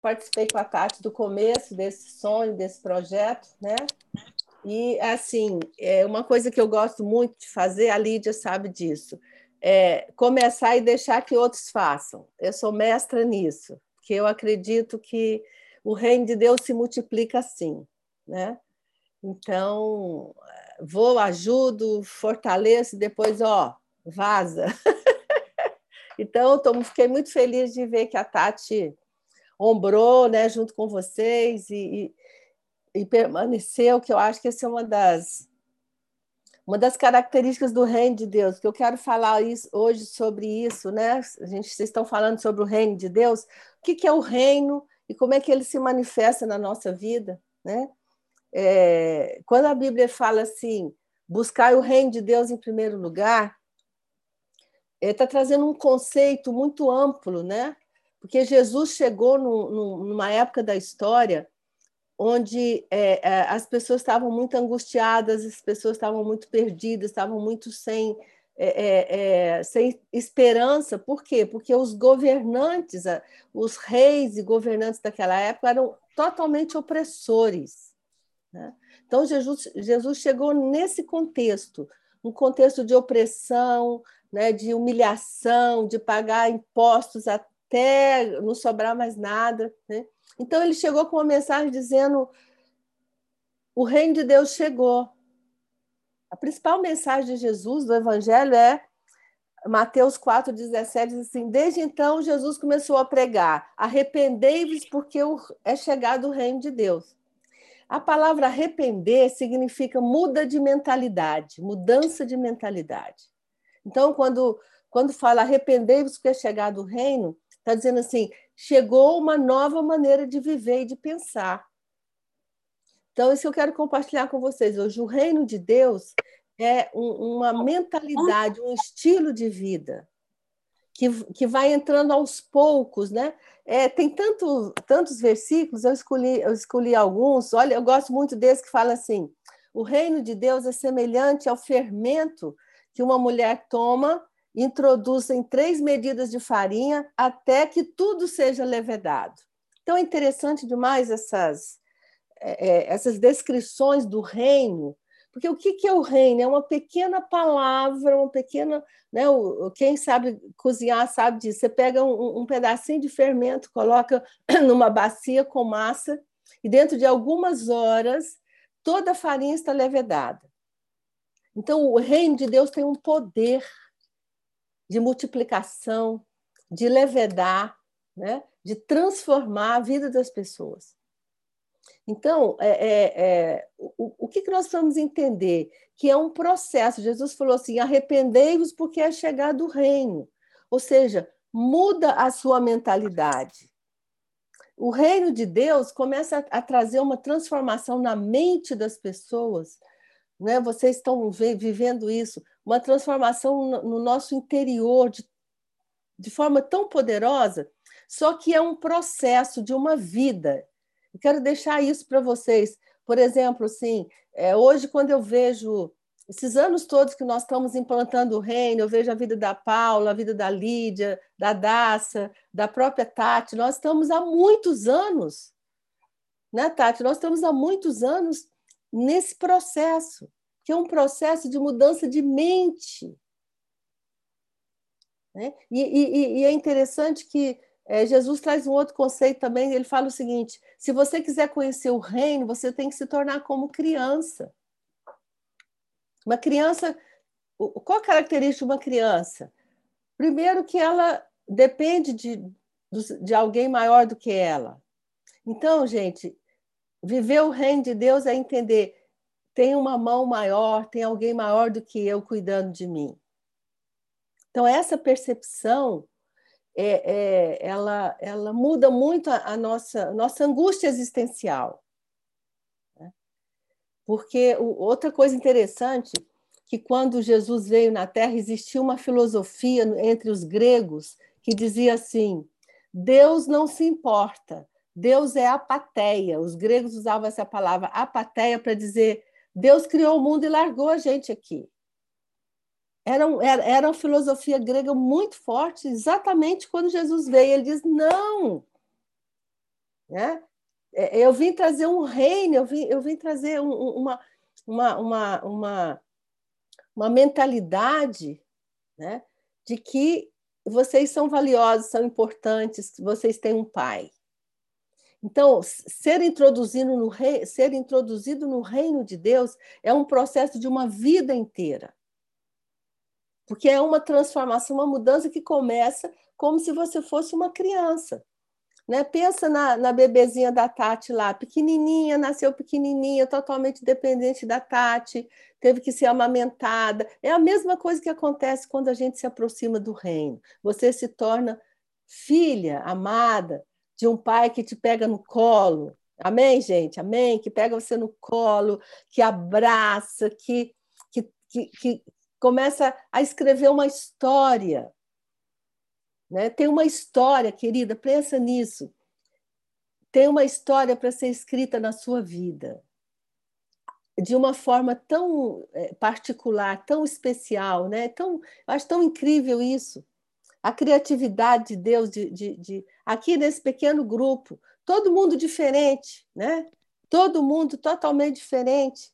participei com a Tati do começo desse sonho, desse projeto, né? E, assim, é uma coisa que eu gosto muito de fazer, a Lídia sabe disso, é começar e deixar que outros façam. Eu sou mestra nisso, porque eu acredito que o reino de Deus se multiplica assim, né? Então, vou, ajudo, fortaleço, depois, ó, vaza. então, tô, fiquei muito feliz de ver que a Tati ombrou, né, junto com vocês e, e, e permaneceu, que eu acho que essa é uma das uma das características do reino de Deus, que eu quero falar isso, hoje sobre isso, né? A gente, vocês estão falando sobre o reino de Deus. O que, que é o reino e como é que ele se manifesta na nossa vida, né? É, quando a Bíblia fala assim, buscar o reino de Deus em primeiro lugar, está trazendo um conceito muito amplo, né? Porque Jesus chegou no, no, numa época da história onde é, é, as pessoas estavam muito angustiadas, as pessoas estavam muito perdidas, estavam muito sem, é, é, é sem esperança. Por quê? Porque os governantes, os reis e governantes daquela época eram totalmente opressores. Né? Então, Jesus, Jesus chegou nesse contexto, um contexto de opressão, né, de humilhação, de pagar impostos até não sobrar mais nada. Né? Então ele chegou com uma mensagem dizendo: o reino de Deus chegou. A principal mensagem de Jesus do Evangelho é Mateus 4,17 diz assim: Desde então Jesus começou a pregar: arrependei-vos, porque é chegado o reino de Deus. A palavra arrepender significa muda de mentalidade, mudança de mentalidade. Então, quando, quando fala arrependei-vos, porque é chegado o reino, está dizendo assim: chegou uma nova maneira de viver e de pensar. Então, isso eu quero compartilhar com vocês hoje. O reino de Deus é um, uma mentalidade, um estilo de vida que, que vai entrando aos poucos, né? É, tem tanto, tantos versículos, eu escolhi, eu escolhi alguns. Olha, eu gosto muito desse que fala assim: o reino de Deus é semelhante ao fermento que uma mulher toma introduzem três medidas de farinha até que tudo seja levedado. Então é interessante demais essas, é, é, essas descrições do reino, porque o que, é o reino? É uma pequena palavra, uma pequena. Né, o, quem sabe cozinhar sabe disso. Você pega um, um pedacinho de fermento, coloca numa bacia com massa, e dentro de algumas horas toda a farinha está levedada. Então, o reino de Deus tem um poder de multiplicação, de levedar, né? de transformar a vida das pessoas. Então, é, é, é, o, o que, que nós vamos entender? Que é um processo. Jesus falou assim: arrependei-vos porque é chegado o reino. Ou seja, muda a sua mentalidade. O reino de Deus começa a, a trazer uma transformação na mente das pessoas. Né? Vocês estão vivendo isso uma transformação no nosso interior de, de forma tão poderosa, só que é um processo de uma vida. Eu quero deixar isso para vocês. Por exemplo, assim, é, hoje, quando eu vejo esses anos todos que nós estamos implantando o reino, eu vejo a vida da Paula, a vida da Lídia, da Daça, da própria Tati, nós estamos há muitos anos, né, Tati? Nós estamos há muitos anos nesse processo que é um processo de mudança de mente. Né? E, e, e é interessante que é, Jesus traz um outro conceito também, ele fala o seguinte: se você quiser conhecer o reino, você tem que se tornar como criança. Uma criança, qual a característica de uma criança? Primeiro, que ela depende de, de alguém maior do que ela. Então, gente, viver o reino de Deus é entender tem uma mão maior, tem alguém maior do que eu cuidando de mim. Então, essa percepção é, é, ela, ela muda muito a, a nossa, nossa angústia existencial. Né? Porque o, outra coisa interessante que quando Jesus veio na Terra existia uma filosofia entre os gregos que dizia assim: Deus não se importa, Deus é apateia. Os gregos usavam essa palavra apateia para dizer Deus criou o mundo e largou a gente aqui. Era, era, era uma filosofia grega muito forte, exatamente quando Jesus veio. Ele diz: não, Né? É, eu vim trazer um reino, eu vim, eu vim trazer um, uma, uma, uma, uma, uma mentalidade né, de que vocês são valiosos, são importantes, vocês têm um pai. Então, ser introduzido no, rei, ser introduzido no reino de Deus é um processo de uma vida inteira. Porque é uma transformação, uma mudança que começa como se você fosse uma criança. Né? Pensa na, na bebezinha da Tati lá, pequenininha, nasceu pequenininha, totalmente dependente da Tati, teve que ser amamentada. É a mesma coisa que acontece quando a gente se aproxima do reino. Você se torna filha amada de um pai que te pega no colo. Amém, gente? Amém? Que pega você no colo, que abraça, que, que, que, que começa a escrever uma história né? Tem uma história, querida, pensa nisso. Tem uma história para ser escrita na sua vida, de uma forma tão é, particular, tão especial, né? tão, acho tão incrível isso. A criatividade de Deus, de, de, de, aqui nesse pequeno grupo, todo mundo diferente, né? todo mundo totalmente diferente.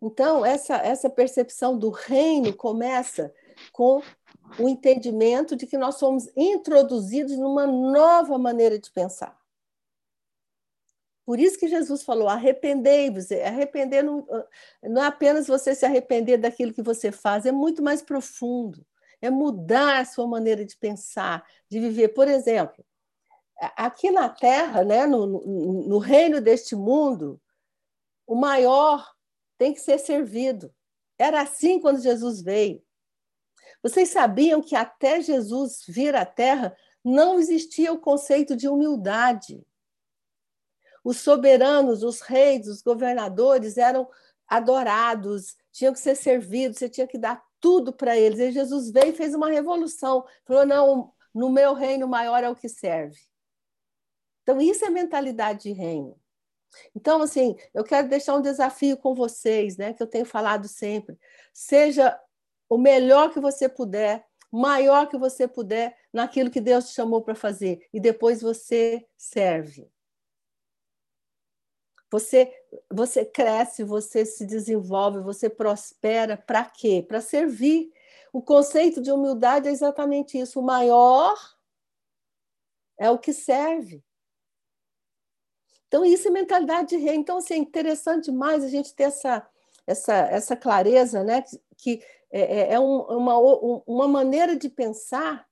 Então, essa, essa percepção do reino começa com o entendimento de que nós somos introduzidos numa nova maneira de pensar. Por isso que Jesus falou: arrependei-vos. Arrepender não, não é apenas você se arrepender daquilo que você faz, é muito mais profundo. É mudar a sua maneira de pensar, de viver. Por exemplo, aqui na Terra, né, no, no, no reino deste mundo, o maior tem que ser servido. Era assim quando Jesus veio. Vocês sabiam que até Jesus vir à Terra não existia o conceito de humildade. Os soberanos, os reis, os governadores eram adorados, tinham que ser servidos, você tinha que dar tudo para eles. E Jesus veio e fez uma revolução. Falou: não, no meu reino maior é o que serve. Então, isso é mentalidade de reino. Então, assim, eu quero deixar um desafio com vocês, né, que eu tenho falado sempre. Seja o melhor que você puder, maior que você puder naquilo que Deus te chamou para fazer e depois você serve. Você você cresce, você se desenvolve, você prospera para quê? Para servir. O conceito de humildade é exatamente isso. O maior é o que serve. Então, isso é mentalidade de rei. Então, assim, é interessante demais a gente ter essa, essa, essa clareza, né? Que, é, é, é um, uma, uma maneira de pensar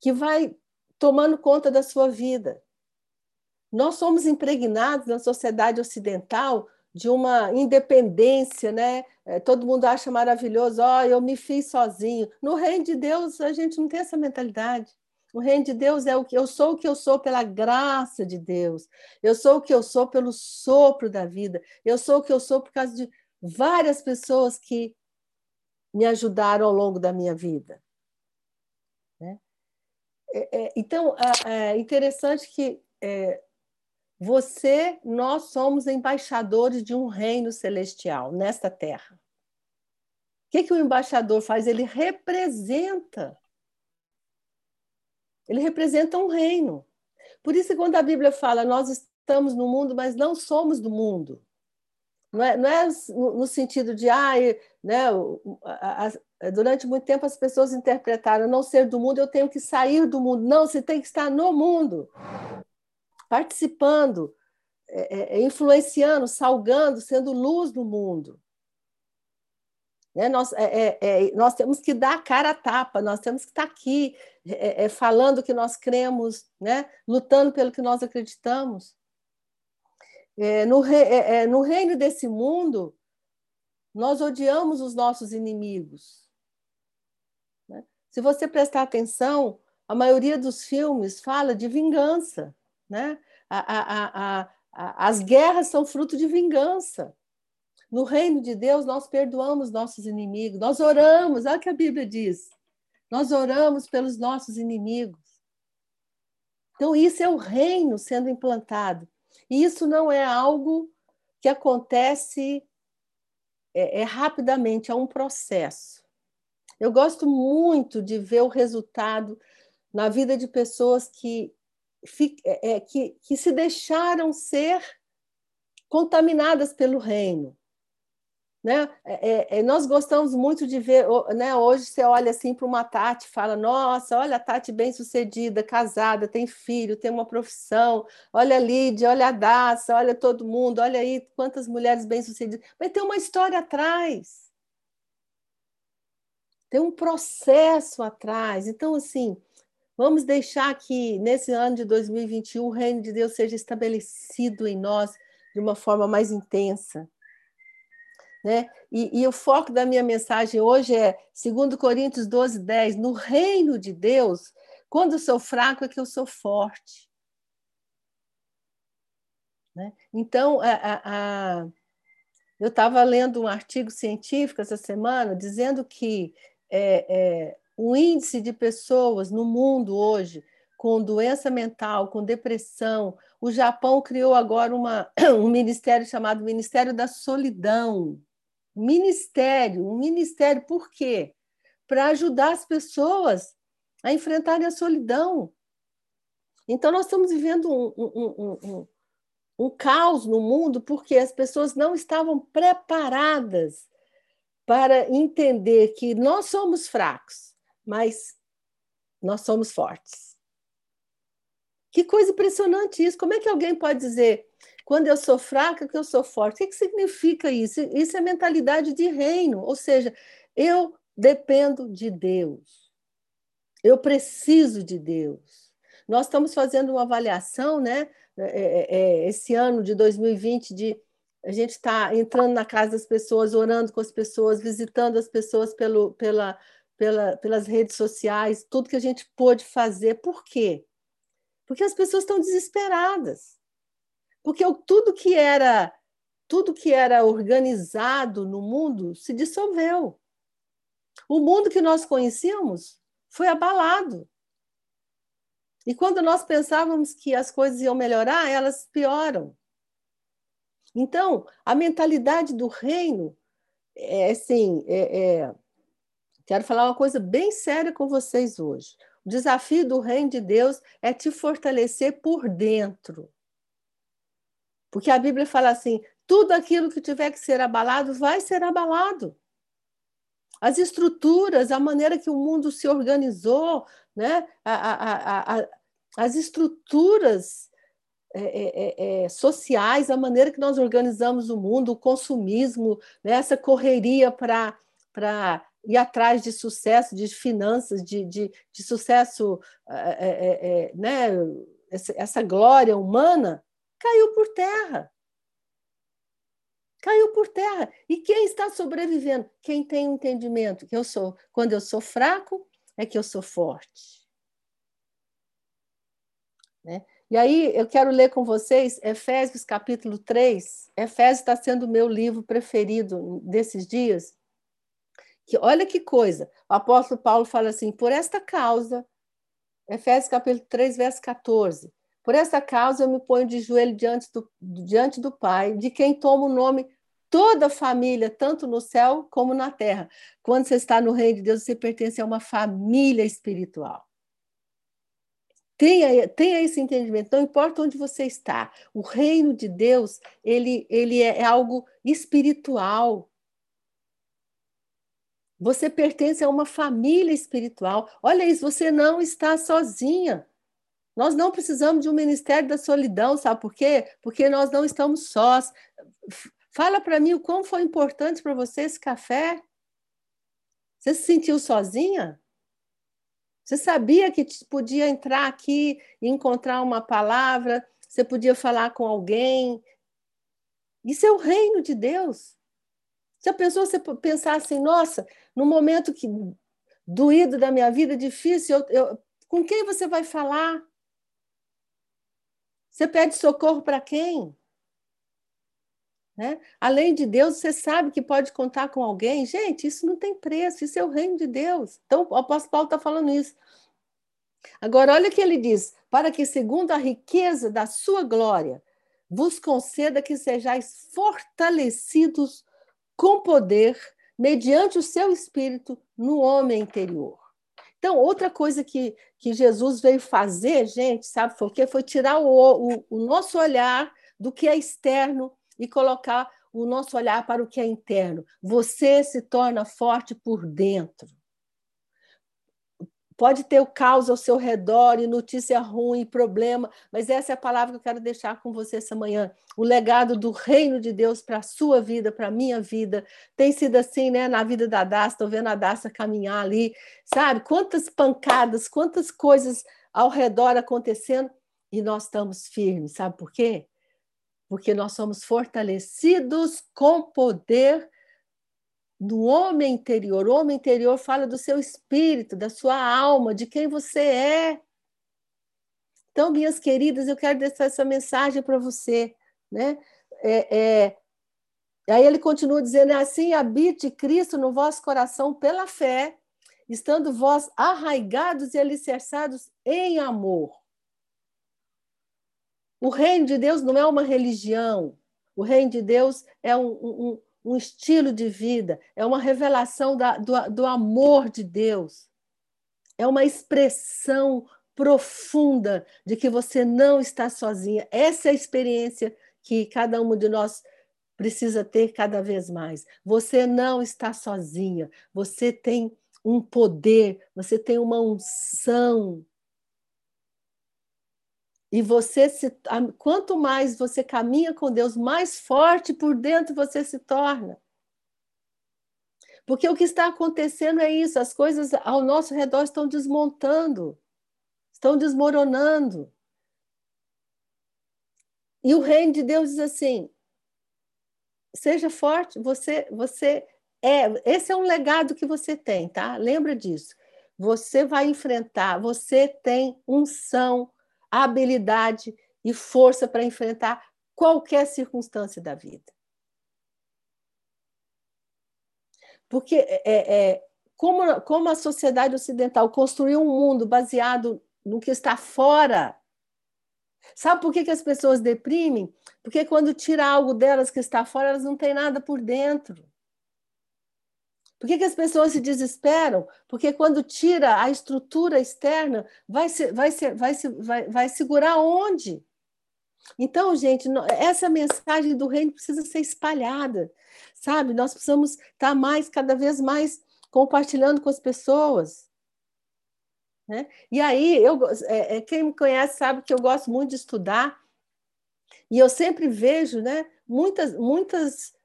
que vai tomando conta da sua vida. Nós somos impregnados na sociedade ocidental de uma independência, né? É, todo mundo acha maravilhoso, ó, oh, eu me fiz sozinho. No reino de Deus, a gente não tem essa mentalidade. O reino de Deus é o que eu sou o que eu sou pela graça de Deus. Eu sou o que eu sou pelo sopro da vida. Eu sou o que eu sou por causa de várias pessoas que me ajudaram ao longo da minha vida. Né? É, é, então, é interessante que é, você, nós somos embaixadores de um reino celestial nesta terra. O que, que o embaixador faz? Ele representa. Ele representa um reino. Por isso, quando a Bíblia fala, nós estamos no mundo, mas não somos do mundo. Não é, não é no sentido de, ah, né, durante muito tempo as pessoas interpretaram não ser do mundo, eu tenho que sair do mundo. Não, você tem que estar no mundo, participando, é, é, influenciando, salgando, sendo luz no mundo. Né? Nós, é, é, é nós temos que dar a cara a tapa, nós temos que estar aqui é, é, falando o que nós cremos, né? lutando pelo que nós acreditamos. É, no, re, é, é, no reino desse mundo, nós odiamos os nossos inimigos. Né? Se você prestar atenção, a maioria dos filmes fala de vingança. Né? A, a, a, as guerras são fruto de vingança. No reino de Deus, nós perdoamos nossos inimigos, nós oramos, olha o que a Bíblia diz. Nós oramos pelos nossos inimigos. Então, isso é o reino sendo implantado. E isso não é algo que acontece é, é rapidamente, é um processo. Eu gosto muito de ver o resultado na vida de pessoas que é, é, que, que se deixaram ser contaminadas pelo reino. Né? É, é, nós gostamos muito de ver, né? hoje você olha assim para uma Tati fala, nossa, olha a Tati bem sucedida, casada, tem filho, tem uma profissão, olha a Lídia, olha a Daça, olha todo mundo, olha aí quantas mulheres bem sucedidas. Mas tem uma história atrás. Tem um processo atrás. Então, assim, vamos deixar que nesse ano de 2021 o reino de Deus seja estabelecido em nós de uma forma mais intensa né? E, e, o foco da minha mensagem hoje é 2 Coríntios 12, 10. No reino de Deus, quando eu sou fraco é que eu sou forte. Né? Então, a, a, a... eu estava lendo um artigo científico essa semana dizendo que é, é, o índice de pessoas no mundo hoje com doença mental, com depressão, o Japão criou agora uma, um ministério chamado Ministério da Solidão ministério, um ministério, por quê? Para ajudar as pessoas a enfrentarem a solidão. Então, nós estamos vivendo um, um, um, um, caos no mundo porque as pessoas não estavam preparadas para entender que nós somos fracos, mas nós somos fortes. Que coisa impressionante isso! Como é que alguém pode dizer quando eu sou fraca, que eu sou forte. O que, que significa isso? Isso é mentalidade de reino, ou seja, eu dependo de Deus. Eu preciso de Deus. Nós estamos fazendo uma avaliação, né? É, é, é esse ano de 2020, de a gente está entrando na casa das pessoas, orando com as pessoas, visitando as pessoas pelo, pela, pela, pelas redes sociais, tudo que a gente pôde fazer. Por quê? Porque as pessoas estão desesperadas. Porque tudo que era tudo que era organizado no mundo se dissolveu. O mundo que nós conhecíamos foi abalado. E quando nós pensávamos que as coisas iam melhorar, elas pioram. Então, a mentalidade do reino é assim, é, é, quero falar uma coisa bem séria com vocês hoje. O desafio do reino de Deus é te fortalecer por dentro. Porque a Bíblia fala assim: tudo aquilo que tiver que ser abalado vai ser abalado. As estruturas, a maneira que o mundo se organizou, né? a, a, a, as estruturas é, é, é, é, sociais, a maneira que nós organizamos o mundo, o consumismo, né? essa correria para ir atrás de sucesso, de finanças, de, de, de sucesso, é, é, né? essa, essa glória humana, caiu por terra. Caiu por terra. E quem está sobrevivendo? Quem tem entendimento que eu sou, quando eu sou fraco, é que eu sou forte. Né? E aí eu quero ler com vocês Efésios capítulo 3. Efésios está sendo o meu livro preferido desses dias. Que olha que coisa. O apóstolo Paulo fala assim: por esta causa, Efésios capítulo 3, verso 14. Por essa causa eu me ponho de joelho diante do, diante do Pai, de quem toma o nome toda a família, tanto no céu como na terra. Quando você está no reino de Deus, você pertence a uma família espiritual. Tenha, tenha esse entendimento, não importa onde você está, o reino de Deus ele, ele é, é algo espiritual. Você pertence a uma família espiritual. Olha isso, você não está sozinha. Nós não precisamos de um ministério da solidão, sabe por quê? Porque nós não estamos sós. Fala para mim o quão foi importante para você esse café. Você se sentiu sozinha? Você sabia que podia entrar aqui e encontrar uma palavra? Você podia falar com alguém? Isso é o reino de Deus. Se a pessoa você pensar assim, nossa, no momento que doído da minha vida, difícil, eu, eu, com quem você vai falar? Você pede socorro para quem? Né? Além de Deus, você sabe que pode contar com alguém. Gente, isso não tem preço, isso é o reino de Deus. Então, o apóstolo Paulo está falando isso. Agora, olha o que ele diz: para que, segundo a riqueza da sua glória, vos conceda que sejais fortalecidos com poder, mediante o seu espírito, no homem interior Então, outra coisa que, que Jesus veio fazer, gente, sabe foi o quê? Foi tirar o, o, o nosso olhar do que é externo e colocar o nosso olhar para o que é interno. Você se torna forte por dentro. Pode ter o caos ao seu redor e notícia ruim, problema, mas essa é a palavra que eu quero deixar com você essa manhã. O legado do reino de Deus para a sua vida, para a minha vida. Tem sido assim, né? Na vida da Daça, estou vendo a Daça caminhar ali, sabe? Quantas pancadas, quantas coisas ao redor acontecendo e nós estamos firmes, sabe por quê? Porque nós somos fortalecidos com poder do homem interior. O homem interior fala do seu espírito, da sua alma, de quem você é. Então, minhas queridas, eu quero deixar essa mensagem para você. Né? É, é... Aí ele continua dizendo: assim habite Cristo no vosso coração pela fé, estando vós arraigados e alicerçados em amor. O reino de Deus não é uma religião, o reino de Deus é um, um, um estilo de vida, é uma revelação da, do, do amor de Deus, é uma expressão profunda de que você não está sozinha. Essa é a experiência que cada um de nós precisa ter cada vez mais. Você não está sozinha, você tem um poder, você tem uma unção e você se quanto mais você caminha com Deus, mais forte por dentro você se torna. Porque o que está acontecendo é isso, as coisas ao nosso redor estão desmontando, estão desmoronando. E o reino de Deus diz assim: seja forte, você você é, esse é um legado que você tem, tá? Lembra disso. Você vai enfrentar, você tem unção, habilidade e força para enfrentar qualquer circunstância da vida. Porque é, é, como, como a sociedade ocidental construiu um mundo baseado no que está fora. Sabe por que, que as pessoas deprimem? Porque quando tira algo delas que está fora, elas não têm nada por dentro. Por que, que as pessoas se desesperam? Porque quando tira a estrutura externa, vai, se, vai, se, vai, se, vai, vai segurar onde? Então, gente, essa mensagem do reino precisa ser espalhada, sabe? Nós precisamos estar mais, cada vez mais, compartilhando com as pessoas. Né? E aí, eu, é, é, quem me conhece sabe que eu gosto muito de estudar, e eu sempre vejo né, muitas, muitas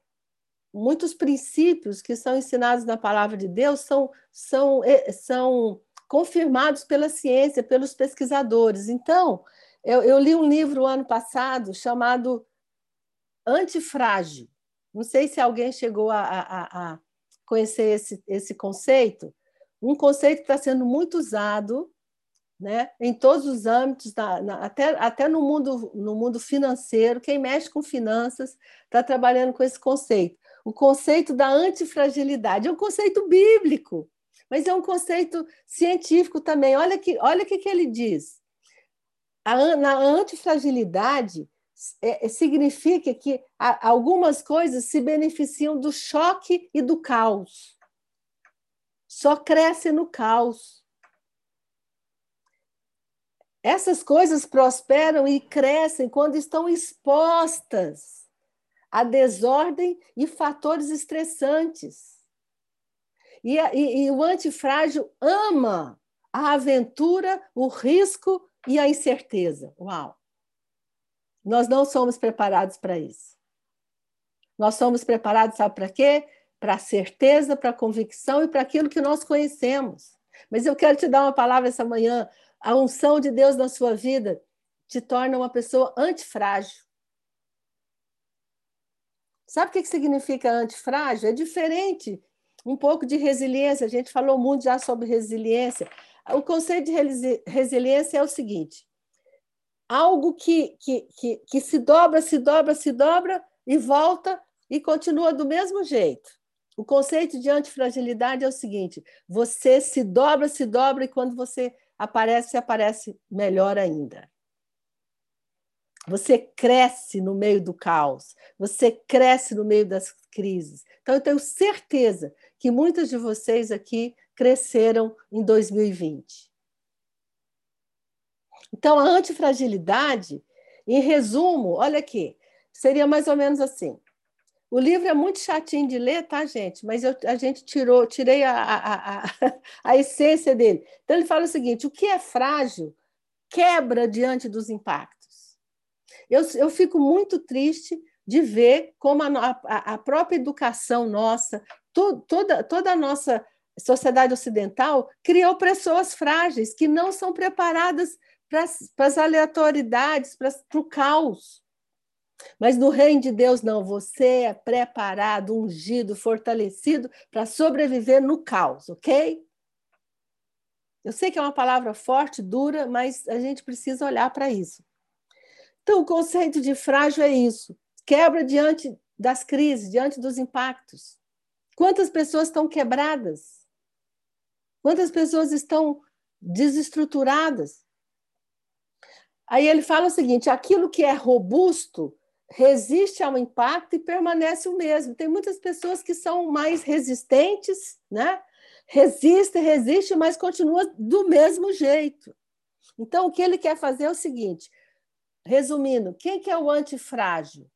muitos princípios que são ensinados na palavra de Deus são, são, eh, são confirmados pela ciência, pelos pesquisadores. Então, eu, eu li um livro ano passado chamado Antifrágil. Não sei se alguém chegou a, a, a conhecer esse, esse conceito. Um conceito que está sendo muito usado né, em todos os âmbitos, na, na, até, até no, mundo, no mundo financeiro. Quem mexe com finanças está trabalhando com esse conceito o conceito da antifragilidade. É um conceito bíblico, mas é um conceito científico também. Olha que, olha o que, que ele diz. A, na antifragilidade é, é, significa que a, algumas coisas se beneficiam do choque e do caos. Só cresce no caos. Essas coisas prosperam e crescem quando estão expostas a desordem e fatores estressantes. E, e, e o antifrágil ama a aventura, o risco e a incerteza. Uau! Nós não somos preparados para isso. Nós somos preparados, sabe para quê? Para a certeza, para a convicção e para aquilo que nós conhecemos. Mas eu quero te dar uma palavra essa manhã. A unção de Deus na sua vida te torna uma pessoa antifrágil. Sabe o que significa antifrágil? É diferente, um pouco de resiliência. A gente falou muito já sobre resiliência. O conceito de resiliência é o seguinte: algo que, que, que, que se dobra, se dobra, se dobra e volta e continua do mesmo jeito. O conceito de antifragilidade é o seguinte: você se dobra, se dobra, e quando você aparece, aparece melhor ainda. Você cresce no meio do caos, você cresce no meio das crises. Então, eu tenho certeza que muitas de vocês aqui cresceram em 2020. Então, a antifragilidade, em resumo, olha aqui, seria mais ou menos assim. O livro é muito chatinho de ler, tá, gente? Mas eu, a gente tirou, tirei a, a, a, a essência dele. Então, ele fala o seguinte: o que é frágil quebra diante dos impactos. Eu, eu fico muito triste de ver como a, a, a própria educação nossa, to, toda, toda a nossa sociedade ocidental criou pessoas frágeis que não são preparadas para as aleatoriedades, para o caos. Mas no reino de Deus, não. Você é preparado, ungido, fortalecido para sobreviver no caos, ok? Eu sei que é uma palavra forte, dura, mas a gente precisa olhar para isso. Então, o conceito de frágil é isso: quebra diante das crises, diante dos impactos. Quantas pessoas estão quebradas? Quantas pessoas estão desestruturadas? Aí ele fala o seguinte: aquilo que é robusto resiste ao impacto e permanece o mesmo. Tem muitas pessoas que são mais resistentes, né? Resiste, resiste, mas continua do mesmo jeito. Então, o que ele quer fazer é o seguinte: resumindo, quem que é o antifrágil?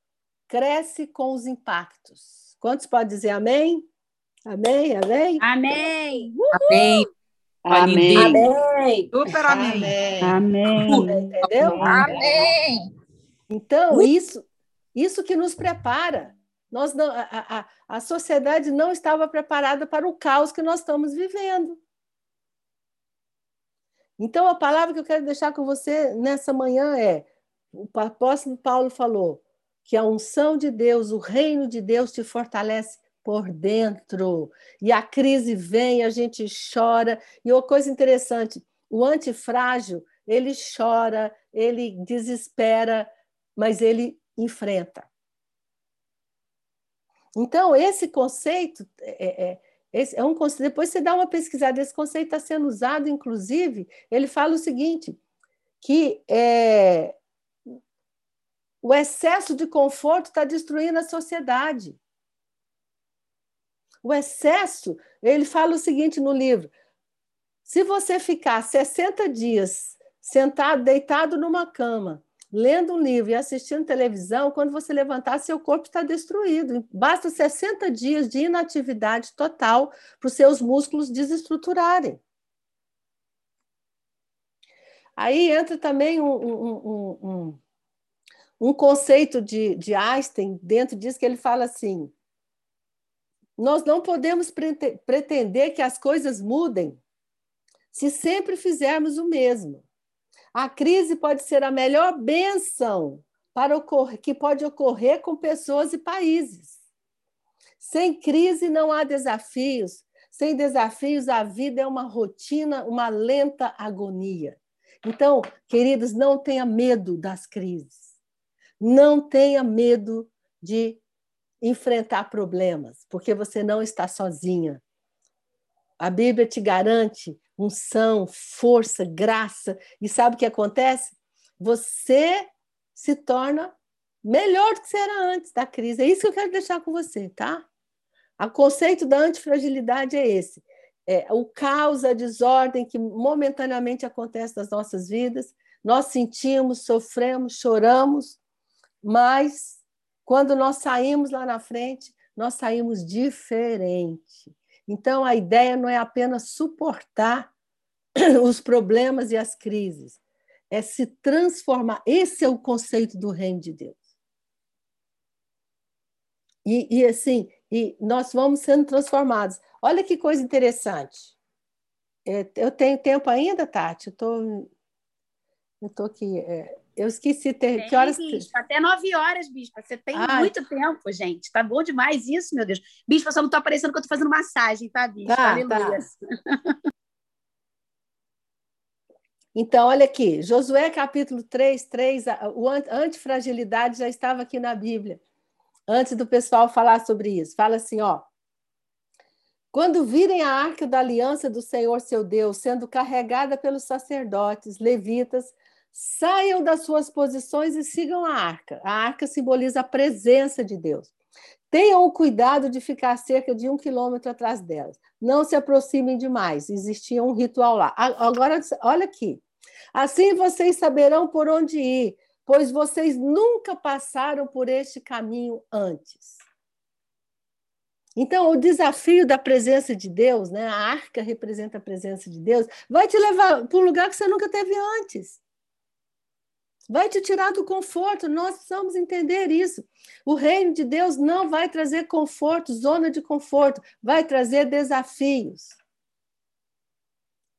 Cresce com os impactos. Quantos podem dizer amém? Amém, amém? Amém! Uhul! Amém! Amém. Amém. Super amém. Amém. Entendeu? Amém. Então, isso, isso que nos prepara. Nós não, a, a, a sociedade não estava preparada para o caos que nós estamos vivendo. Então, a palavra que eu quero deixar com você nessa manhã é: o apóstolo Paulo falou que a unção de Deus, o reino de Deus te fortalece por dentro. E a crise vem, a gente chora. E uma coisa interessante, o antifrágil, ele chora, ele desespera, mas ele enfrenta. Então, esse conceito é, é, esse é um conceito. Depois você dá uma pesquisada, esse conceito está sendo usado, inclusive, ele fala o seguinte: que é, o excesso de conforto está destruindo a sociedade. O excesso, ele fala o seguinte no livro: se você ficar 60 dias sentado, deitado numa cama, lendo um livro e assistindo televisão, quando você levantar, seu corpo está destruído. Basta 60 dias de inatividade total para os seus músculos desestruturarem. Aí entra também um, um, um, um conceito de, de Einstein dentro disso, que ele fala assim: nós não podemos pretender que as coisas mudem se sempre fizermos o mesmo. A crise pode ser a melhor benção para ocorrer, que pode ocorrer com pessoas e países. Sem crise não há desafios. Sem desafios, a vida é uma rotina, uma lenta agonia. Então, queridos, não tenha medo das crises. Não tenha medo de enfrentar problemas, porque você não está sozinha. A Bíblia te garante unção, força, graça. E sabe o que acontece? Você se torna melhor do que você era antes da crise. É isso que eu quero deixar com você, tá? O conceito da antifragilidade é esse. É o caos, a desordem que momentaneamente acontece nas nossas vidas. Nós sentimos, sofremos, choramos, mas quando nós saímos lá na frente, nós saímos diferente. Então, a ideia não é apenas suportar os problemas e as crises, é se transformar. Esse é o conceito do reino de Deus. E, e assim, e nós vamos sendo transformados. Olha que coisa interessante. É, eu tenho tempo ainda, Tati? Eu tô, eu tô aqui. É, eu esqueci ter. Tem, que horas? Bispa, até nove horas, Bispa. Você tem Ai. muito tempo, gente. Tá bom demais isso, meu Deus. Bispa, só não tô aparecendo que eu tô fazendo massagem, tá, Bispa? Tá, Aleluia. Tá. Então, olha aqui, Josué capítulo 3, 3, o antifragilidade já estava aqui na Bíblia, antes do pessoal falar sobre isso. Fala assim, ó. Quando virem a arca da aliança do Senhor seu Deus sendo carregada pelos sacerdotes, levitas, Saiam das suas posições e sigam a arca. A arca simboliza a presença de Deus. Tenham o cuidado de ficar cerca de um quilômetro atrás delas. Não se aproximem demais. Existia um ritual lá. Agora, olha aqui. Assim vocês saberão por onde ir, pois vocês nunca passaram por este caminho antes. Então, o desafio da presença de Deus, né? a arca representa a presença de Deus, vai te levar para um lugar que você nunca teve antes. Vai te tirar do conforto, nós precisamos entender isso. O reino de Deus não vai trazer conforto, zona de conforto, vai trazer desafios.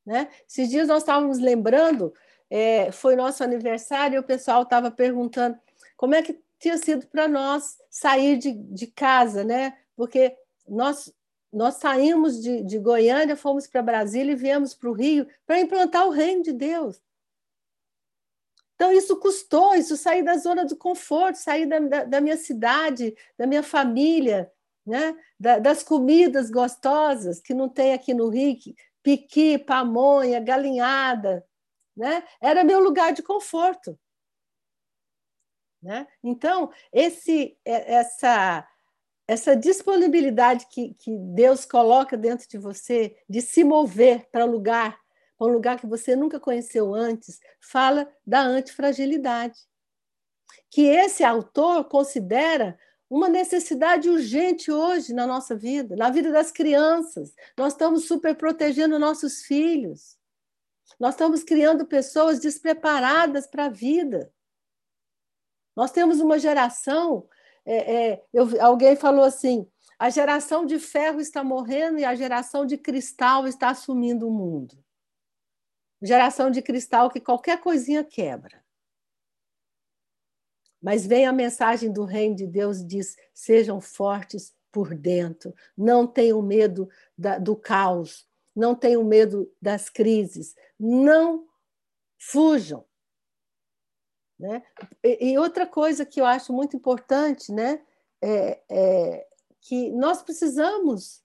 Né? Esses dias nós estávamos lembrando, é, foi nosso aniversário, e o pessoal estava perguntando como é que tinha sido para nós sair de, de casa, né? Porque nós, nós saímos de, de Goiânia, fomos para Brasília e viemos para o Rio para implantar o reino de Deus. Então, isso custou, isso sair da zona do conforto, sair da, da, da minha cidade, da minha família, né? Da, das comidas gostosas que não tem aqui no Rio, piqui, pamonha, galinhada. Né? Era meu lugar de conforto. Né? Então, esse, é, essa essa disponibilidade que, que Deus coloca dentro de você de se mover para lugar, um lugar que você nunca conheceu antes, fala da antifragilidade. Que esse autor considera uma necessidade urgente hoje na nossa vida, na vida das crianças. Nós estamos super protegendo nossos filhos. Nós estamos criando pessoas despreparadas para a vida. Nós temos uma geração é, é, eu, alguém falou assim: a geração de ferro está morrendo e a geração de cristal está assumindo o mundo. Geração de cristal que qualquer coisinha quebra. Mas vem a mensagem do reino de Deus diz: sejam fortes por dentro, não tenham medo da, do caos, não tenham medo das crises, não fujam. Né? E, e, outra coisa que eu acho muito importante né, é, é que nós precisamos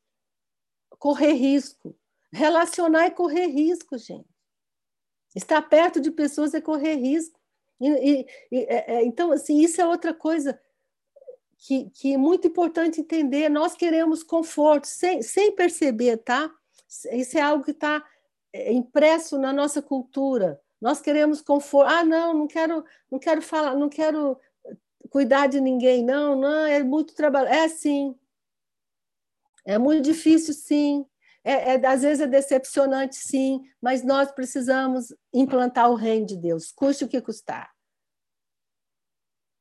correr risco. Relacionar é correr risco, gente. Estar perto de pessoas é correr risco. E, e, é, é então, assim, isso é outra coisa que, que é muito importante entender. Nós queremos conforto, sem, sem perceber, tá? Isso é algo que está é, impresso na nossa cultura. Nós queremos conforto. Ah, não, não quero, não quero falar, não quero cuidar de ninguém, não, não, é muito trabalho. É sim. É muito difícil, sim. É, é, às vezes é decepcionante, sim, mas nós precisamos implantar o reino de Deus, custe o que custar.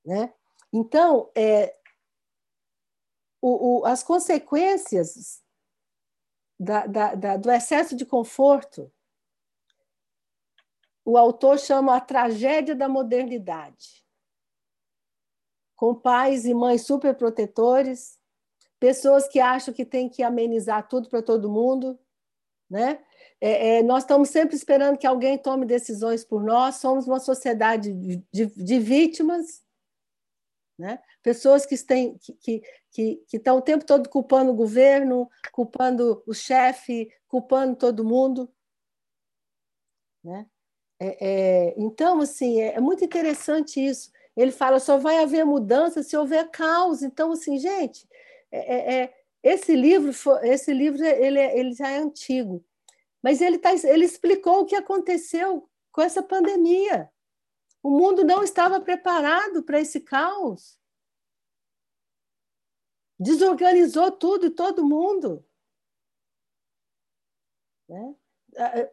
Né? Então, é, o, o, as consequências da, da, da, do excesso de conforto o autor chama a tragédia da modernidade. Com pais e mães superprotetores, pessoas que acham que tem que amenizar tudo para todo mundo, né? É, é, nós estamos sempre esperando que alguém tome decisões por nós, somos uma sociedade de, de, vítimas, né? pessoas que, que, que, que, que estão o tempo todo culpando o governo, culpando o chefe, culpando todo mundo. Né? É, é, então, assim, é, é, muito interessante isso. Ele fala só vai haver mudança se houver caos. Então, assim, gente, é, é, é esse livro, esse livro ele, ele já é antigo, mas ele, tá, ele explicou o que aconteceu com essa pandemia. O mundo não estava preparado para esse caos. Desorganizou tudo e todo mundo. Né?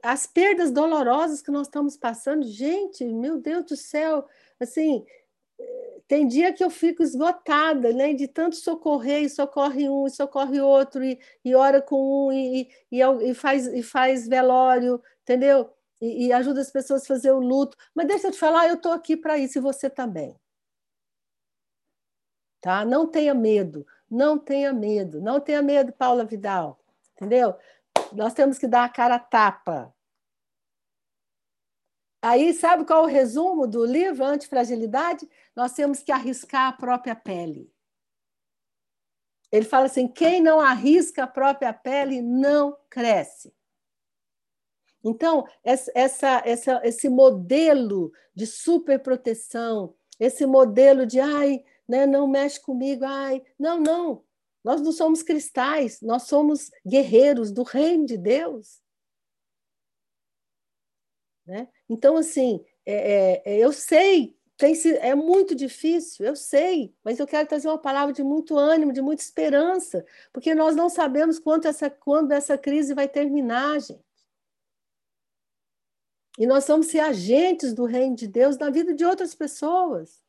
as perdas dolorosas que nós estamos passando, gente, meu Deus do céu, assim, tem dia que eu fico esgotada, né, de tanto socorrer, e socorre um, e socorre outro, e, e ora com um, e, e, e, faz, e faz velório, entendeu? E, e ajuda as pessoas a fazer o luto. Mas deixa eu te falar, eu estou aqui para isso, e você também. Tá? Não tenha medo, não tenha medo, não tenha medo, Paula Vidal, entendeu? Nós temos que dar a cara a tapa. Aí, sabe qual é o resumo do livro Antifragilidade? Nós temos que arriscar a própria pele. Ele fala assim: quem não arrisca a própria pele não cresce. Então, essa, essa, esse modelo de superproteção, esse modelo de ai, né? não mexe comigo, ai, não, não. Nós não somos cristais, nós somos guerreiros do reino de Deus. Né? Então, assim, é, é, eu sei tem, é muito difícil, eu sei, mas eu quero trazer uma palavra de muito ânimo, de muita esperança, porque nós não sabemos quando essa, quando essa crise vai terminar, gente. E nós somos ser agentes do reino de Deus na vida de outras pessoas.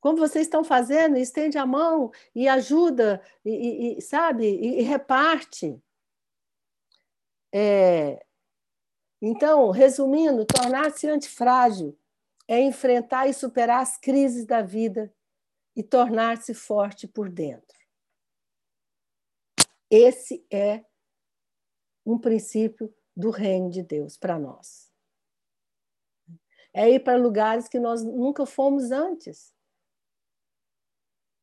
Como vocês estão fazendo, estende a mão e ajuda, e, e sabe, e, e reparte. É... Então, resumindo, tornar-se antifrágil é enfrentar e superar as crises da vida e tornar-se forte por dentro. Esse é um princípio do reino de Deus para nós. É ir para lugares que nós nunca fomos antes.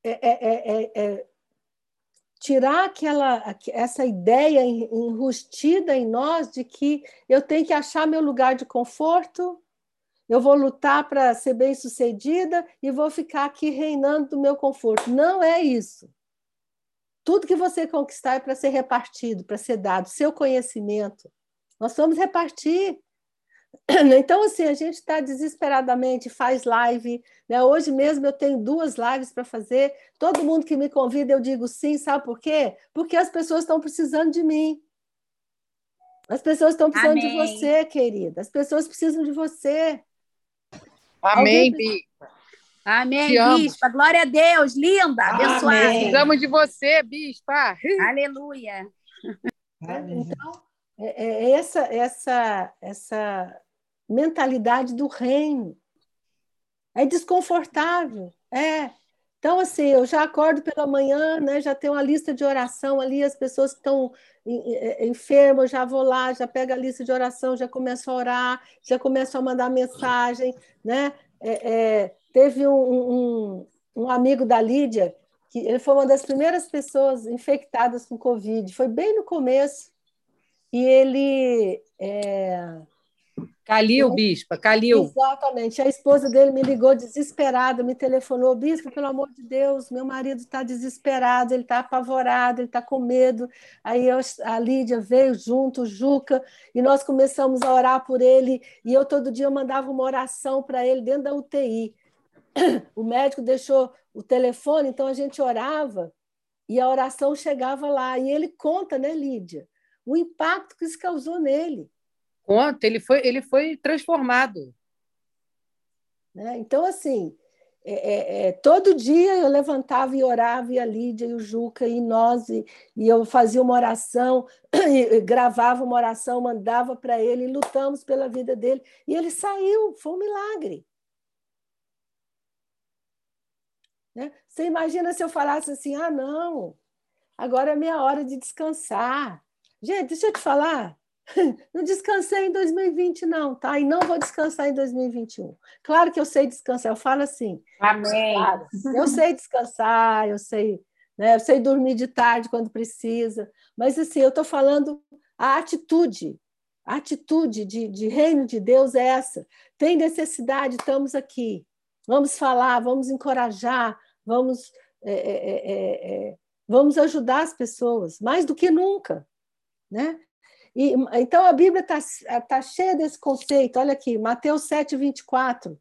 É, é, é, é tirar aquela, essa ideia enrustida em nós de que eu tenho que achar meu lugar de conforto, eu vou lutar para ser bem-sucedida e vou ficar aqui reinando do meu conforto. Não é isso. Tudo que você conquistar é para ser repartido, para ser dado, seu conhecimento. Nós vamos repartir. Então, assim, a gente está desesperadamente, faz live. Né? Hoje mesmo eu tenho duas lives para fazer. Todo mundo que me convida, eu digo sim, sabe por quê? Porque as pessoas estão precisando de mim. As pessoas estão precisando Amém. de você, querida. As pessoas precisam de você. Amém, Bispa. Amém, Bispa. Glória a Deus, linda, abençoada. Precisamos de você, Bispa. Aleluia. Então, é, é essa, essa, essa mentalidade do reino. É desconfortável, é. Então, assim, eu já acordo pela manhã, né, já tenho uma lista de oração ali, as pessoas que estão enfermas, já vou lá, já pego a lista de oração, já começo a orar, já começo a mandar mensagem, né? É, é, teve um, um, um, amigo da Lídia, que ele foi uma das primeiras pessoas infectadas com Covid, foi bem no começo, e ele... É, Calil, bispa, Calil. Exatamente. A esposa dele me ligou desesperada, me telefonou, bispo, pelo amor de Deus, meu marido está desesperado, ele está apavorado, ele está com medo. Aí eu, a Lídia veio junto, o Juca, e nós começamos a orar por ele, e eu todo dia mandava uma oração para ele dentro da UTI. O médico deixou o telefone, então a gente orava, e a oração chegava lá. E ele conta, né, Lídia, o impacto que isso causou nele. Conta, ele foi, ele foi transformado. Né? Então, assim, é, é, é, todo dia eu levantava e orava, e a Lídia e o Juca e nós, e, e eu fazia uma oração, gravava uma oração, mandava para ele, lutamos pela vida dele, e ele saiu, foi um milagre. Né? Você imagina se eu falasse assim: ah, não, agora é minha hora de descansar. Gente, deixa eu te falar, Não descansei em 2020, não, tá? E não vou descansar em 2021. Claro que eu sei descansar, eu falo assim. Amém. Claro, eu sei descansar, eu sei, né? Eu sei dormir de tarde quando precisa, mas assim, eu estou falando a atitude, a atitude de, de reino de Deus é essa. Tem necessidade, estamos aqui. Vamos falar, vamos encorajar, vamos, é, é, é, vamos ajudar as pessoas, mais do que nunca. Né? E, então a Bíblia está tá cheia desse conceito. Olha aqui, Mateus 7, 24.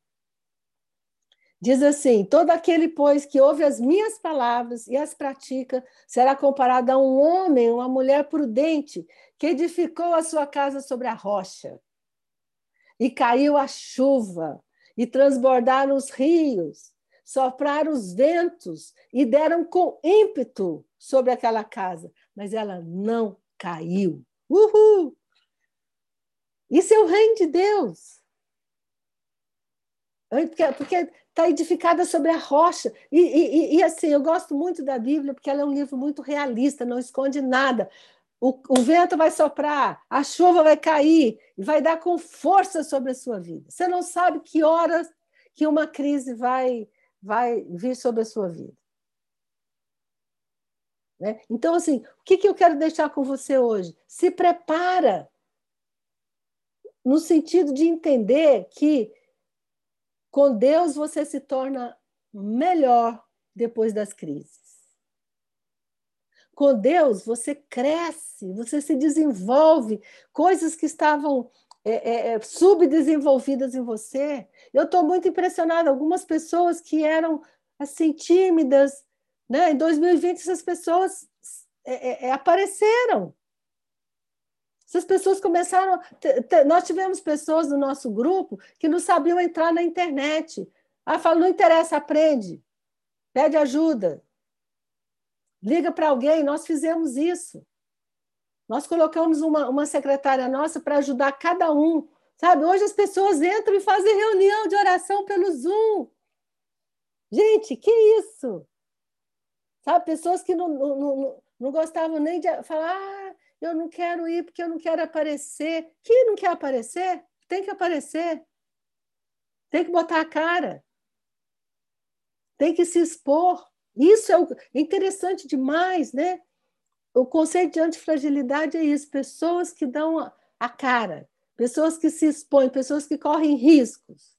Diz assim: Todo aquele, pois, que ouve as minhas palavras e as pratica, será comparado a um homem, uma mulher prudente, que edificou a sua casa sobre a rocha. E caiu a chuva, e transbordaram os rios, sopraram os ventos, e deram com ímpeto sobre aquela casa, mas ela não caiu, Uhul! Isso é o reino de Deus. Porque está edificada sobre a rocha. E, e, e, assim, eu gosto muito da Bíblia, porque ela é um livro muito realista, não esconde nada. O, o vento vai soprar, a chuva vai cair, e vai dar com força sobre a sua vida. Você não sabe que horas que uma crise vai, vai vir sobre a sua vida. Né? Então, assim, o que, que eu quero deixar com você hoje? Se prepara no sentido de entender que com Deus você se torna melhor depois das crises. Com Deus, você cresce, você se desenvolve, coisas que estavam é, é, é subdesenvolvidas em você. Eu estou muito impressionada. Algumas pessoas que eram assim tímidas, né? Em 2020 essas pessoas é, é, é, apareceram. Essas pessoas começaram. Nós tivemos pessoas no nosso grupo que não sabiam entrar na internet. Ah, fala, não interessa, aprende. Pede ajuda. Liga para alguém. Nós fizemos isso. Nós colocamos uma, uma secretária nossa para ajudar cada um. Sabe, hoje as pessoas entram e fazem reunião de oração pelo Zoom. Gente, que isso? Sabe, pessoas que não, não, não, não gostavam nem de falar, ah, eu não quero ir porque eu não quero aparecer. Quem não quer aparecer? Tem que aparecer. Tem que botar a cara. Tem que se expor. Isso é interessante demais, né? O conceito de antifragilidade é isso: pessoas que dão a cara, pessoas que se expõem, pessoas que correm riscos.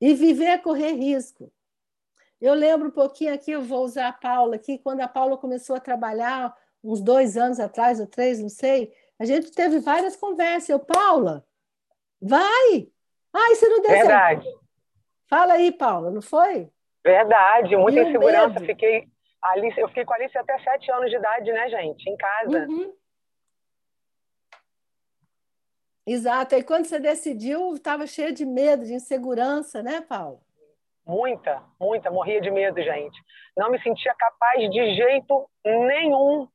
E viver é correr risco. Eu lembro um pouquinho aqui, eu vou usar a Paula aqui, quando a Paula começou a trabalhar, uns dois anos atrás, ou três, não sei, a gente teve várias conversas. Eu, Paula, vai! Ai, você não deu Verdade. Certo. Fala aí, Paula, não foi? Verdade, muita e insegurança. Fiquei, Alice, eu fiquei com a Alice até sete anos de idade, né, gente? Em casa. Uhum. Exato. E quando você decidiu, estava cheia de medo, de insegurança, né, Paula? Muita, muita, morria de medo, gente. Não me sentia capaz de jeito nenhum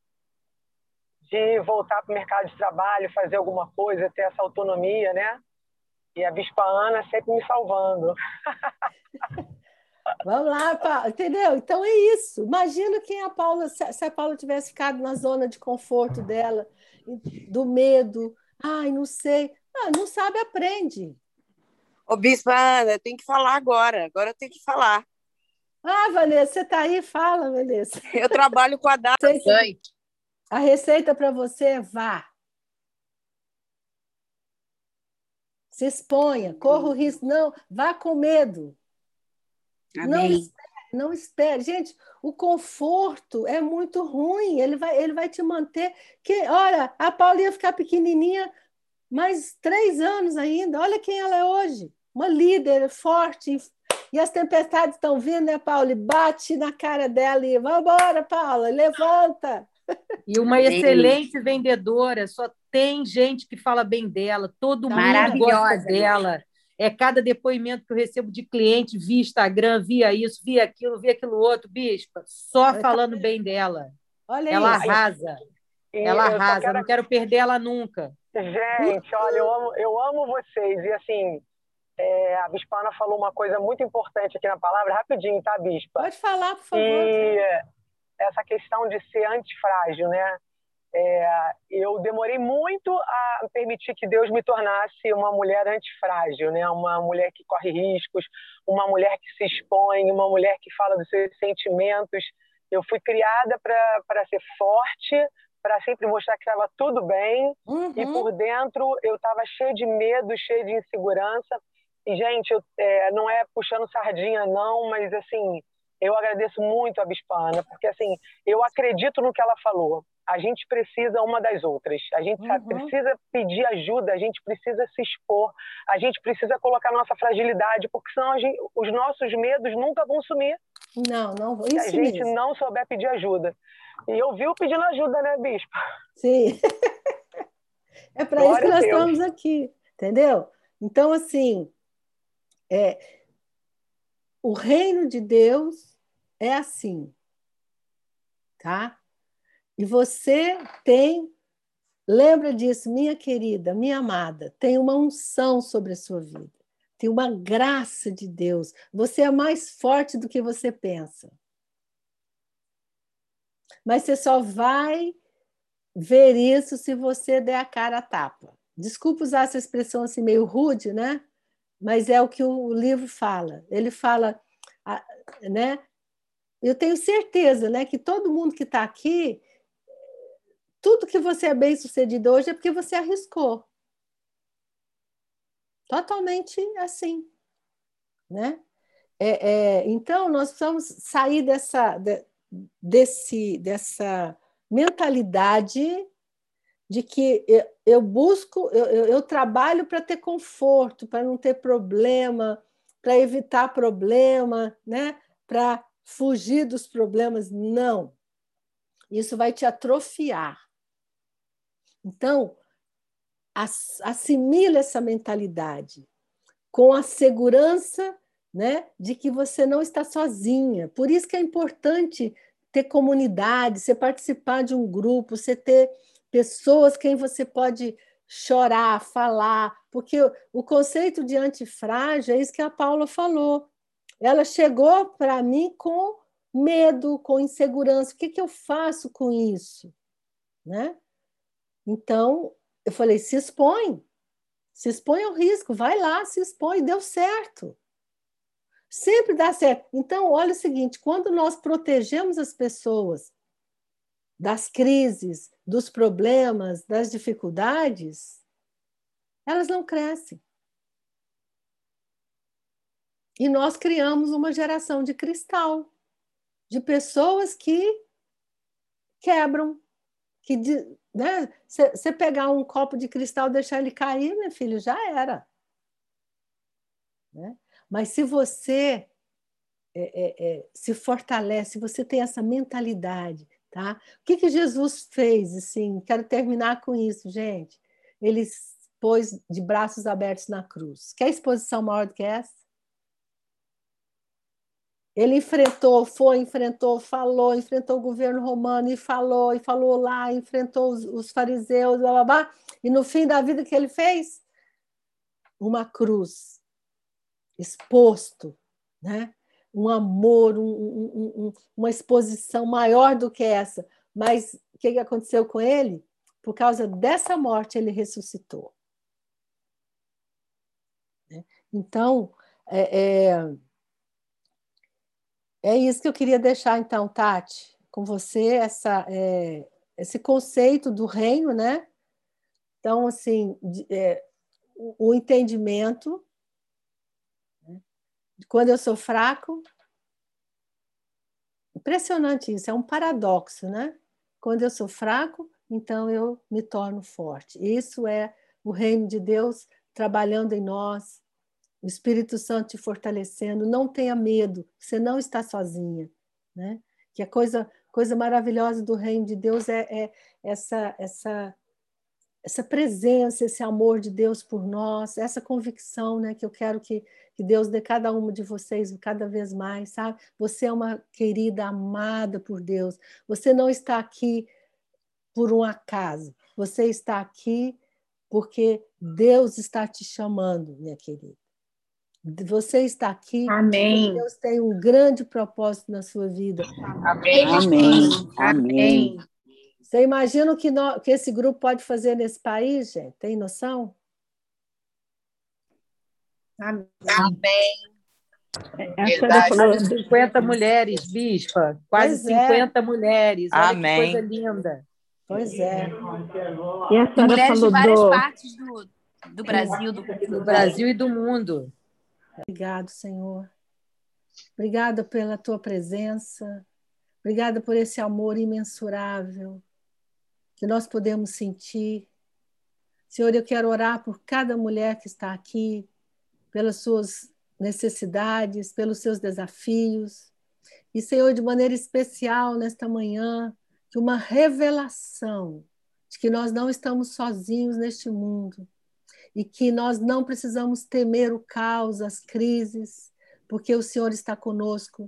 de voltar para o mercado de trabalho, fazer alguma coisa, ter essa autonomia, né? E a Bispa Ana sempre me salvando. Vamos lá, entendeu? Então é isso. Imagina quem a Paula, se a Paula tivesse ficado na zona de conforto dela, do medo. Ai, não sei. Ah, não sabe, aprende. Ô, Bispa Ana, tem que falar agora. Agora eu tenho que falar. Ah, Vanessa, você está aí? Fala, Vanessa. Eu trabalho com a data. A receita para você é vá. Se exponha, corra o risco. Não, vá com medo. Amém. Não espere, não espere. Gente, o conforto é muito ruim. Ele vai, ele vai te manter. Que, olha, a Paula ia ficar pequenininha mais três anos ainda. Olha quem ela é hoje uma líder forte. E as tempestades estão vindo, né, Paula? E bate na cara dela e vamos embora, Paula, levanta. E uma excelente vendedora, só tem gente que fala bem dela, todo mundo gosta dela. É cada depoimento que eu recebo de cliente via Instagram, via isso, via aquilo, via aquilo outro, bispa, só falando bem dela. Olha ela isso. arrasa. ela arrasa, quero... não quero perder ela nunca. Gente, olha, eu amo, eu amo vocês. E assim, é, a Bispa Ana falou uma coisa muito importante aqui na palavra, rapidinho, tá, Bispa? Pode falar, por favor. E essa questão de ser antifrágil, né? É, eu demorei muito a permitir que Deus me tornasse uma mulher antifrágil, né? Uma mulher que corre riscos, uma mulher que se expõe, uma mulher que fala dos seus sentimentos. Eu fui criada para ser forte, para sempre mostrar que estava tudo bem, uhum. e por dentro eu estava cheia de medo, cheia de insegurança. E, gente, eu, é, não é puxando sardinha, não, mas, assim, eu agradeço muito a Bispana, porque, assim, eu acredito no que ela falou. A gente precisa uma das outras. A gente uhum. sabe, precisa pedir ajuda, a gente precisa se expor, a gente precisa colocar nossa fragilidade, porque senão gente, os nossos medos nunca vão sumir. Não, não vão. Se a gente mesmo. não souber pedir ajuda. E eu vi o pedindo ajuda, né, Bispo? Sim. é para isso que nós estamos aqui, entendeu? Então, assim, é, o reino de Deus é assim, tá? E você tem, lembra disso, minha querida, minha amada, tem uma unção sobre a sua vida, tem uma graça de Deus. Você é mais forte do que você pensa. Mas você só vai ver isso se você der a cara a tapa. Desculpa usar essa expressão assim meio rude, né? Mas é o que o livro fala. Ele fala, né? Eu tenho certeza, né, que todo mundo que está aqui, tudo que você é bem sucedido hoje é porque você arriscou. Totalmente assim, né? é, é, então, nós precisamos sair dessa, de, desse, dessa mentalidade de que eu, busco, eu, eu trabalho para ter conforto, para não ter problema, para evitar problema, né? para fugir dos problemas. Não. Isso vai te atrofiar. Então, assimila essa mentalidade com a segurança né, de que você não está sozinha. Por isso que é importante ter comunidade, você participar de um grupo, você ter pessoas quem você pode chorar, falar, porque o conceito de antifrágil é isso que a Paula falou. Ela chegou para mim com medo, com insegurança. O que, que eu faço com isso? Né? Então, eu falei: se expõe, se expõe ao risco, vai lá, se expõe, deu certo. Sempre dá certo. Então, olha o seguinte: quando nós protegemos as pessoas das crises, dos problemas, das dificuldades, elas não crescem. E nós criamos uma geração de cristal, de pessoas que quebram, que né? Você pegar um copo de cristal deixar ele cair, meu filho, já era. Né? Mas se você é, é, é, se fortalece, você tem essa mentalidade, tá? O que, que Jesus fez? Assim, quero terminar com isso, gente. Ele pôs de braços abertos na cruz. Quer exposição maior do que essa? Ele enfrentou, foi, enfrentou, falou, enfrentou o governo romano e falou, e falou lá, enfrentou os, os fariseus, blá, blá, blá, e no fim da vida que ele fez? Uma cruz, exposto, né? Um amor, um, um, um, uma exposição maior do que essa. Mas o que aconteceu com ele? Por causa dessa morte, ele ressuscitou. Né? Então, é, é é isso que eu queria deixar, então, Tati, com você, essa, é, esse conceito do reino, né? Então, assim, de, é, o, o, entendimento. Quando eu sou fraco, impressionante isso, é um paradoxo, né? Quando eu sou fraco, então eu me torno forte. Isso é o reino de Deus trabalhando em nós, o Espírito Santo te fortalecendo. Não tenha medo, você não está sozinha. Né? Que a coisa, coisa maravilhosa do reino de Deus é, é essa, essa, essa presença, esse amor de Deus por nós, essa convicção né, que eu quero que, que Deus dê cada uma de vocês cada vez mais, sabe? Você é uma querida, amada por Deus. Você não está aqui por um acaso. Você está aqui porque Deus está te chamando, minha querida. Você está aqui. Amém. Deus tem um grande propósito na sua vida. Amém. Amém. Amém. Você imagina o que, nós, que esse grupo pode fazer nesse país, gente? Tem noção? Amém. Essa falou 50 mulheres, bispa. Quase pois 50 é. mulheres. Olha Amém. que coisa linda. Pois é. E a mulheres de várias do... partes do, do Brasil, do, do Brasil e do mundo. Obrigado, Senhor. Obrigada pela tua presença. Obrigada por esse amor imensurável que nós podemos sentir. Senhor, eu quero orar por cada mulher que está aqui, pelas suas necessidades, pelos seus desafios. E, Senhor, de maneira especial nesta manhã, que uma revelação de que nós não estamos sozinhos neste mundo, e que nós não precisamos temer o caos, as crises, porque o Senhor está conosco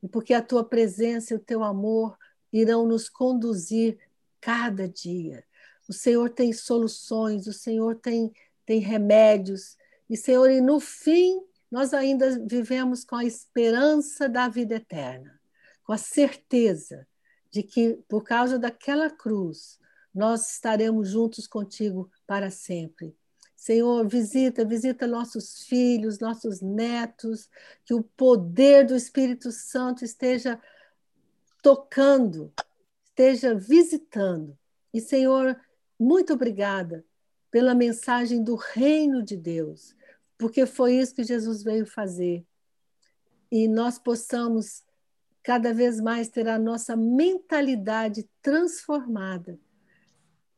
e porque a tua presença e o teu amor irão nos conduzir cada dia. O Senhor tem soluções, o Senhor tem, tem remédios, e Senhor, e no fim nós ainda vivemos com a esperança da vida eterna, com a certeza de que por causa daquela cruz nós estaremos juntos contigo para sempre. Senhor, visita, visita nossos filhos, nossos netos, que o poder do Espírito Santo esteja tocando, esteja visitando. E, Senhor, muito obrigada pela mensagem do reino de Deus, porque foi isso que Jesus veio fazer. e nós possamos cada vez mais ter a nossa mentalidade transformada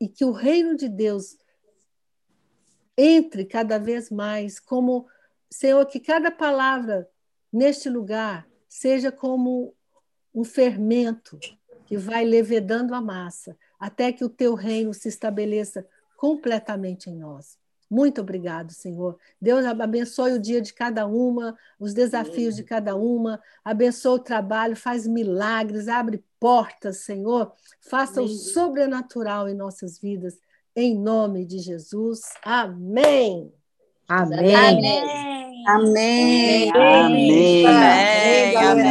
e que o reino de Deus entre cada vez mais como Senhor que cada palavra neste lugar seja como um fermento que vai levedando a massa, até que o teu reino se estabeleça completamente em nós. Muito obrigado, Senhor. Deus abençoe o dia de cada uma, os desafios de cada uma, abençoe o trabalho, faz milagres, abre portas, Senhor. Faça Amém. o sobrenatural em nossas vidas, em nome de Jesus. Amém. Amém. Amém. Amém. Amém. Amém. Amém.